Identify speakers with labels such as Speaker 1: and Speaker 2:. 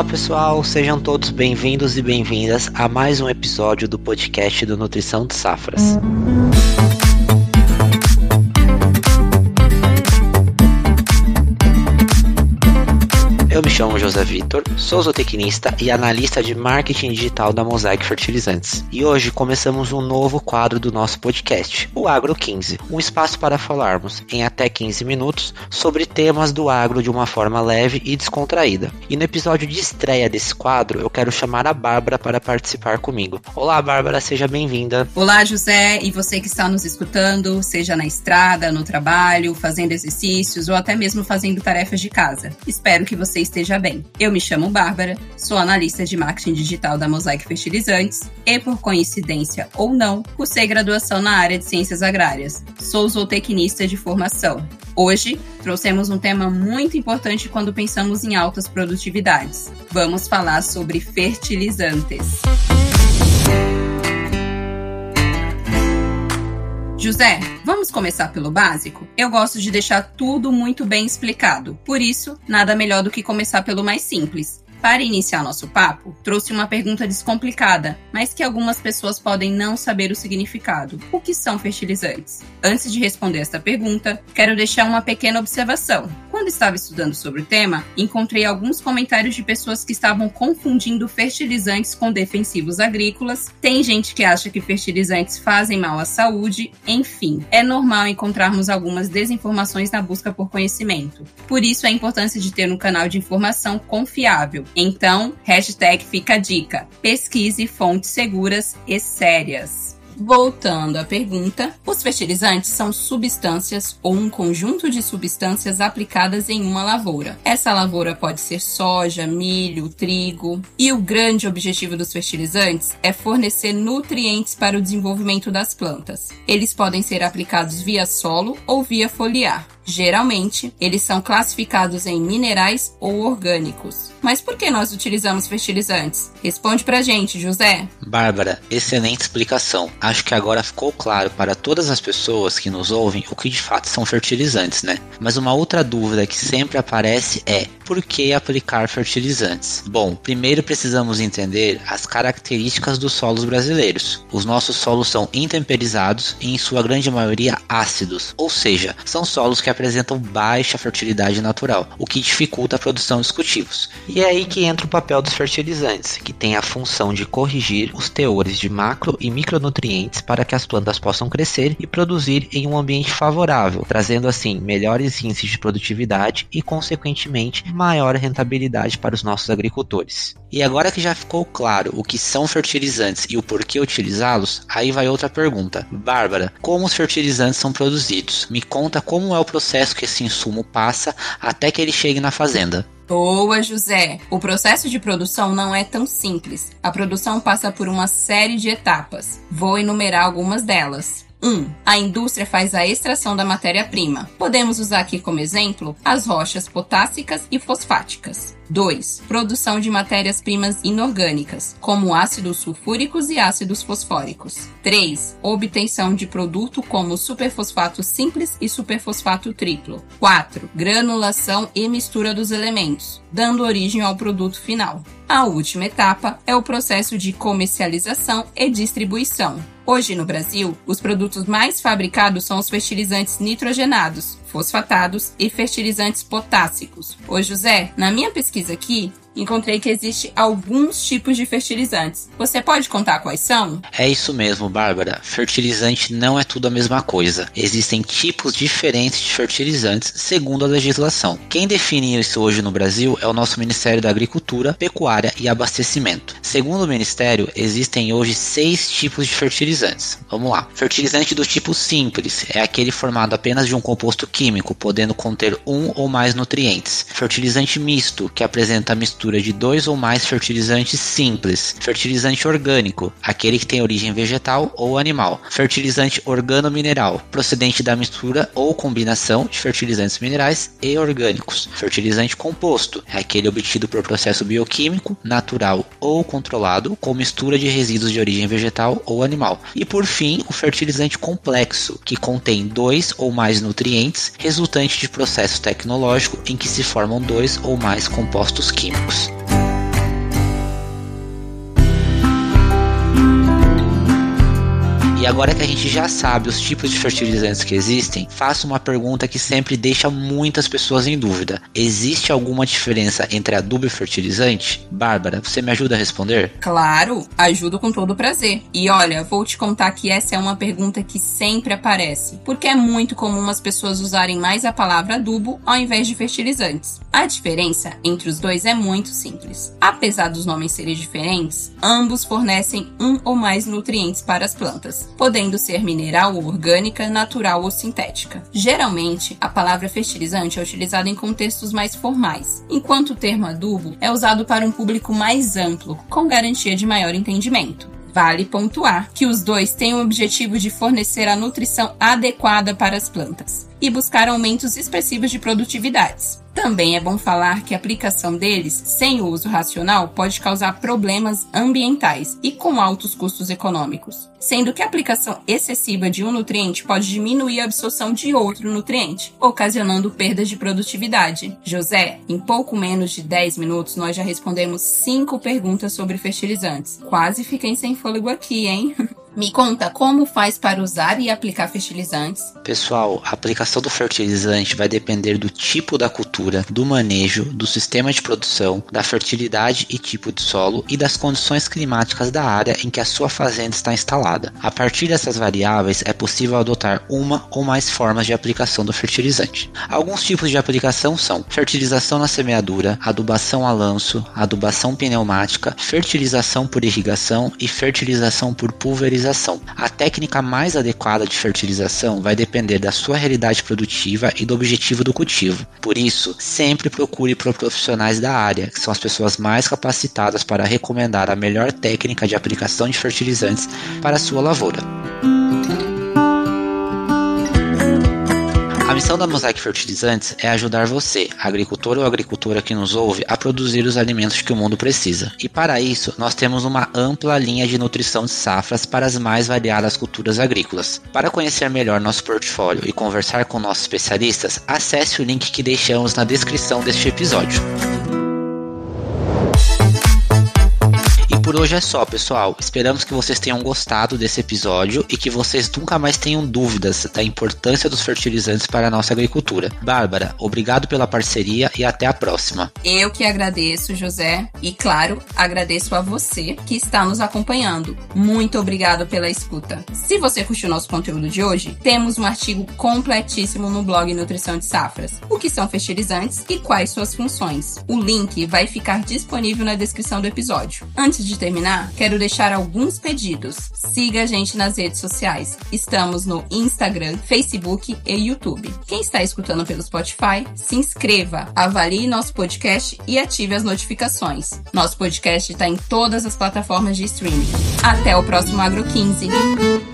Speaker 1: Olá pessoal, sejam todos bem-vindos e bem-vindas a mais um episódio do podcast do Nutrição de Safras. Eu me chamo José Vitor, sou zootecnista e analista de marketing digital da Mosaic Fertilizantes. E hoje começamos um novo quadro do nosso podcast, o Agro 15, um espaço para falarmos em até 15 minutos sobre temas do agro de uma forma leve e descontraída. E no episódio de estreia desse quadro, eu quero chamar a Bárbara para participar comigo. Olá, Bárbara, seja bem-vinda.
Speaker 2: Olá, José, e você que está nos escutando, seja na estrada, no trabalho, fazendo exercícios ou até mesmo fazendo tarefas de casa. Espero que vocês esteja bem. Eu me chamo Bárbara, sou analista de marketing digital da Mosaic Fertilizantes e, por coincidência ou não, cursei graduação na área de ciências agrárias. Sou zootecnista de formação. Hoje, trouxemos um tema muito importante quando pensamos em altas produtividades. Vamos falar sobre fertilizantes. José, vamos começar pelo básico? Eu gosto de deixar tudo muito bem explicado, por isso, nada melhor do que começar pelo mais simples. Para iniciar nosso papo, trouxe uma pergunta descomplicada, mas que algumas pessoas podem não saber o significado. O que são fertilizantes? Antes de responder esta pergunta, quero deixar uma pequena observação. Quando estava estudando sobre o tema, encontrei alguns comentários de pessoas que estavam confundindo fertilizantes com defensivos agrícolas. Tem gente que acha que fertilizantes fazem mal à saúde, enfim, é normal encontrarmos algumas desinformações na busca por conhecimento. Por isso a importância de ter um canal de informação confiável então, hashtag fica a dica: pesquise fontes seguras e sérias. Voltando à pergunta, os fertilizantes são substâncias ou um conjunto de substâncias aplicadas em uma lavoura. Essa lavoura pode ser soja, milho, trigo. E o grande objetivo dos fertilizantes é fornecer nutrientes para o desenvolvimento das plantas. Eles podem ser aplicados via solo ou via foliar. Geralmente, eles são classificados em minerais ou orgânicos. Mas por que nós utilizamos fertilizantes? Responde pra gente, José.
Speaker 1: Bárbara, excelente explicação. Acho que agora ficou claro para todas as pessoas que nos ouvem o que de fato são fertilizantes, né? Mas uma outra dúvida que sempre aparece é: por que aplicar fertilizantes? Bom, primeiro precisamos entender as características dos solos brasileiros. Os nossos solos são intemperizados e, em sua grande maioria, ácidos, ou seja, são solos apresentam baixa fertilidade natural, o que dificulta a produção dos cultivos. E é aí que entra o papel dos fertilizantes, que tem a função de corrigir os teores de macro e micronutrientes para que as plantas possam crescer e produzir em um ambiente favorável, trazendo assim melhores índices de produtividade e, consequentemente, maior rentabilidade para os nossos agricultores. E agora que já ficou claro o que são fertilizantes e o porquê utilizá-los, aí vai outra pergunta. Bárbara, como os fertilizantes são produzidos? Me conta como é o processo que esse insumo passa até que ele chegue na fazenda.
Speaker 2: Boa, José! O processo de produção não é tão simples. A produção passa por uma série de etapas. Vou enumerar algumas delas. 1. A indústria faz a extração da matéria-prima. Podemos usar aqui como exemplo as rochas potássicas e fosfáticas. 2. Produção de matérias-primas inorgânicas, como ácidos sulfúricos e ácidos fosfóricos. 3. Obtenção de produto como superfosfato simples e superfosfato triplo. 4. Granulação e mistura dos elementos, dando origem ao produto final. A última etapa é o processo de comercialização e distribuição. Hoje no Brasil, os produtos mais fabricados são os fertilizantes nitrogenados, fosfatados e fertilizantes potássicos. Ô José, na minha pesquisa aqui, encontrei que existe alguns tipos de fertilizantes. Você pode contar quais são?
Speaker 1: É isso mesmo, Bárbara. Fertilizante não é tudo a mesma coisa. Existem tipos diferentes de fertilizantes segundo a legislação. Quem define isso hoje no Brasil é o nosso Ministério da Agricultura, Pecuária e Abastecimento. Segundo o Ministério, existem hoje seis tipos de fertilizantes. Vamos lá. Fertilizante do tipo simples é aquele formado apenas de um composto químico, podendo conter um ou mais nutrientes. Fertilizante misto, que apresenta mistura mistura de dois ou mais fertilizantes simples. Fertilizante orgânico, aquele que tem origem vegetal ou animal. Fertilizante organo-mineral, procedente da mistura ou combinação de fertilizantes minerais e orgânicos. Fertilizante composto, é aquele obtido por processo bioquímico, natural ou controlado, com mistura de resíduos de origem vegetal ou animal. E por fim, o fertilizante complexo, que contém dois ou mais nutrientes, resultante de processo tecnológico em que se formam dois ou mais compostos químicos. E agora que a gente já sabe os tipos de fertilizantes que existem, faço uma pergunta que sempre deixa muitas pessoas em dúvida. Existe alguma diferença entre adubo e fertilizante? Bárbara, você me ajuda a responder?
Speaker 2: Claro, ajudo com todo prazer. E olha, vou te contar que essa é uma pergunta que sempre aparece, porque é muito comum as pessoas usarem mais a palavra adubo ao invés de fertilizantes. A diferença entre os dois é muito simples. Apesar dos nomes serem diferentes, ambos fornecem um ou mais nutrientes para as plantas, podendo ser mineral ou orgânica, natural ou sintética. Geralmente, a palavra fertilizante é utilizada em contextos mais formais, enquanto o termo adubo é usado para um público mais amplo, com garantia de maior entendimento. Vale pontuar que os dois têm o objetivo de fornecer a nutrição adequada para as plantas e buscar aumentos expressivos de produtividades. Também é bom falar que a aplicação deles, sem o uso racional, pode causar problemas ambientais e com altos custos econômicos, sendo que a aplicação excessiva de um nutriente pode diminuir a absorção de outro nutriente, ocasionando perdas de produtividade. José, em pouco menos de 10 minutos nós já respondemos 5 perguntas sobre fertilizantes. Quase fiquei sem fôlego aqui, hein? Me conta como faz para usar e aplicar fertilizantes.
Speaker 1: Pessoal, a aplicação do fertilizante vai depender do tipo da cultura, do manejo, do sistema de produção, da fertilidade e tipo de solo e das condições climáticas da área em que a sua fazenda está instalada. A partir dessas variáveis, é possível adotar uma ou mais formas de aplicação do fertilizante. Alguns tipos de aplicação são fertilização na semeadura, adubação a lanço, adubação pneumática, fertilização por irrigação e fertilização por pulverização fertilização. A técnica mais adequada de fertilização vai depender da sua realidade produtiva e do objetivo do cultivo. Por isso, sempre procure profissionais da área, que são as pessoas mais capacitadas para recomendar a melhor técnica de aplicação de fertilizantes para a sua lavoura. Missão da Mosaic Fertilizantes é ajudar você, agricultor ou agricultora que nos ouve, a produzir os alimentos que o mundo precisa. E para isso, nós temos uma ampla linha de nutrição de safras para as mais variadas culturas agrícolas. Para conhecer melhor nosso portfólio e conversar com nossos especialistas, acesse o link que deixamos na descrição deste episódio. Por hoje é só, pessoal. Esperamos que vocês tenham gostado desse episódio e que vocês nunca mais tenham dúvidas da importância dos fertilizantes para a nossa agricultura. Bárbara, obrigado pela parceria e até a próxima.
Speaker 2: Eu que agradeço, José, e claro, agradeço a você que está nos acompanhando. Muito obrigado pela escuta. Se você curtiu nosso conteúdo de hoje, temos um artigo completíssimo no blog Nutrição de Safras. O que são fertilizantes e quais suas funções. O link vai ficar disponível na descrição do episódio. Antes de terminar, quero deixar alguns pedidos. Siga a gente nas redes sociais. Estamos no Instagram, Facebook e YouTube. Quem está escutando pelo Spotify, se inscreva, avalie nosso podcast e ative as notificações. Nosso podcast está em todas as plataformas de streaming. Até o próximo Agro 15.